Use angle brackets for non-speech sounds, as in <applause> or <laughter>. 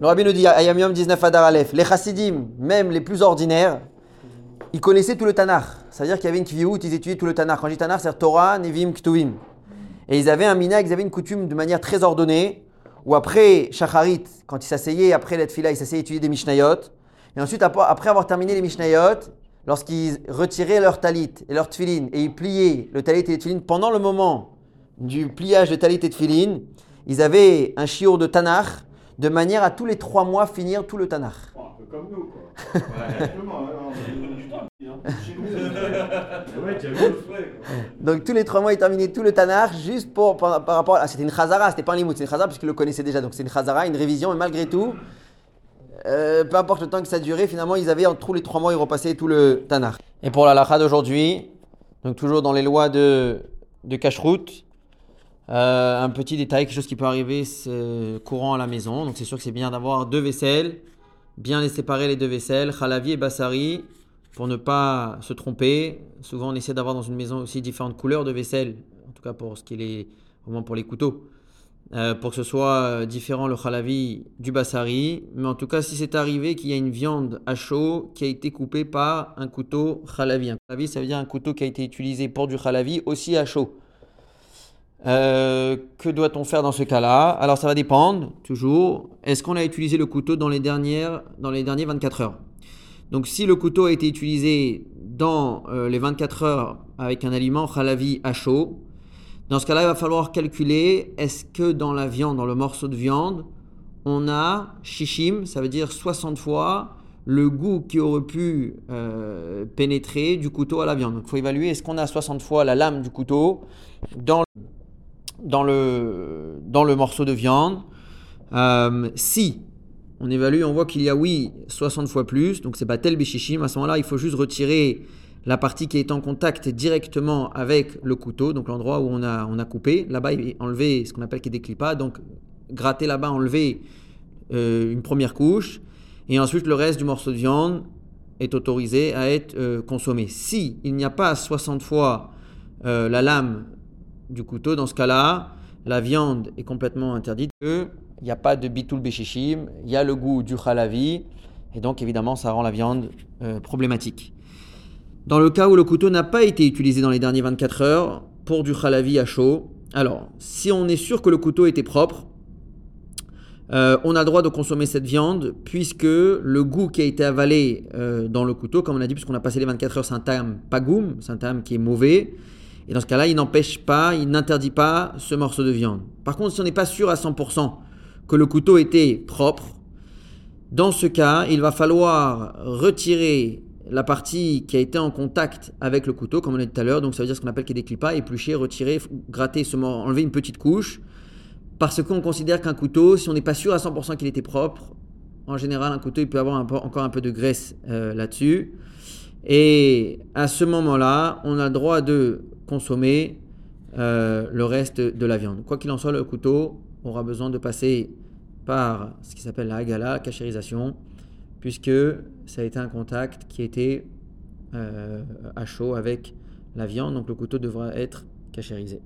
Le rabbi nous dit, Ayam Yom 19 Adar Aleph, les chassidim, même les plus ordinaires, ils connaissaient tout le Tanakh. C'est-à-dire qu'il y avait une kviout, ils étudiaient tout le Tanakh. Quand je dis Tanakh, c'est Torah, Nevim, Ktuvim. Et ils avaient un minag, ils avaient une coutume de manière très ordonnée, où après Shacharit, quand ils s'asseyaient, après l'Etfila, ils s'asseyaient étudier des Mishnayot. Et ensuite, après avoir terminé les Mishnayot, lorsqu'ils retiraient leur talit et leur tfilin, et ils pliaient le talit et les tfilin, pendant le moment du pliage de talit et tfilin, ils avaient un chiour de Tanakh, de manière à tous les trois mois finir tout le Tanakh. un peu comme nous, quoi. <laughs> Donc tous les trois mois, il terminait tout le Tanakh juste pour, par, rapport à. C'était une Chazara, c'était pas un limout, c'est une Chazara puisqu'il le connaissait déjà. Donc c'est une Chazara, une révision, mais malgré tout, euh, peu importe le temps que ça durait, finalement, ils avaient entre tous les trois mois, ils repassaient tout le Tanakh. Et pour la lacha d'aujourd'hui, donc toujours dans les lois de, de Kashrut, euh, un petit détail, quelque chose qui peut arriver courant à la maison. Donc c'est sûr que c'est bien d'avoir deux vaisselles, bien les séparer les deux vaisselles, Khalavi et Bassari, pour ne pas se tromper. Souvent on essaie d'avoir dans une maison aussi différentes couleurs de vaisselle, en tout cas pour ce qui est au moins pour les couteaux. Euh, pour que ce soit euh, différent le khalavi du bassari. Mais en tout cas, si c'est arrivé qu'il y a une viande à chaud qui a été coupée par un couteau khalavi. Un khalavi, ça veut dire un couteau qui a été utilisé pour du khalavi aussi à chaud. Euh, que doit-on faire dans ce cas-là? Alors ça va dépendre, toujours. Est-ce qu'on a utilisé le couteau dans les, dernières, dans les derniers 24 heures? Donc si le couteau a été utilisé dans euh, les 24 heures avec un aliment khalavi à chaud, dans ce cas-là, il va falloir calculer est-ce que dans la viande, dans le morceau de viande, on a shishim, ça veut dire 60 fois le goût qui aurait pu euh, pénétrer du couteau à la viande. Donc il faut évaluer est-ce qu'on a 60 fois la lame du couteau dans dans le, dans le morceau de viande. Euh, si on évalue, on voit qu'il y a oui 60 fois plus, donc c'est pas tel bichichim, à ce moment-là il faut juste retirer la partie qui est en contact directement avec le couteau, donc l'endroit où on a, on a coupé. Là-bas, enlever ce qu'on appelle qui déclipa, donc gratter là-bas, enlever euh, une première couche, et ensuite le reste du morceau de viande est autorisé à être euh, consommé. Si il n'y a pas 60 fois la lame du couteau, dans ce cas-là, la viande est complètement interdite. Il n'y a pas de bitul béchichim, il y a le goût du khalavi, et donc évidemment ça rend la viande euh, problématique. Dans le cas où le couteau n'a pas été utilisé dans les dernières 24 heures pour du khalavi à chaud, alors si on est sûr que le couteau était propre, euh, on a le droit de consommer cette viande puisque le goût qui a été avalé euh, dans le couteau, comme on a dit, puisqu'on a passé les 24 heures, c'est un tam pagoum, c'est un tam qui est mauvais. Et dans ce cas-là, il n'empêche pas, il n'interdit pas ce morceau de viande. Par contre, si on n'est pas sûr à 100% que le couteau était propre, dans ce cas, il va falloir retirer la partie qui a été en contact avec le couteau, comme on a dit tout à l'heure, donc ça veut dire ce qu'on appelle qu'il déclipa, éplucher, retirer, gratter, enlever une petite couche, parce qu'on considère qu'un couteau, si on n'est pas sûr à 100% qu'il était propre, en général, un couteau, il peut avoir encore un peu de graisse euh, là-dessus. Et à ce moment-là, on a le droit de consommer euh, le reste de la viande. Quoi qu'il en soit, le couteau aura besoin de passer par ce qui s'appelle la hagala, la cachérisation, puisque ça a été un contact qui était euh, à chaud avec la viande, donc le couteau devra être cachérisé.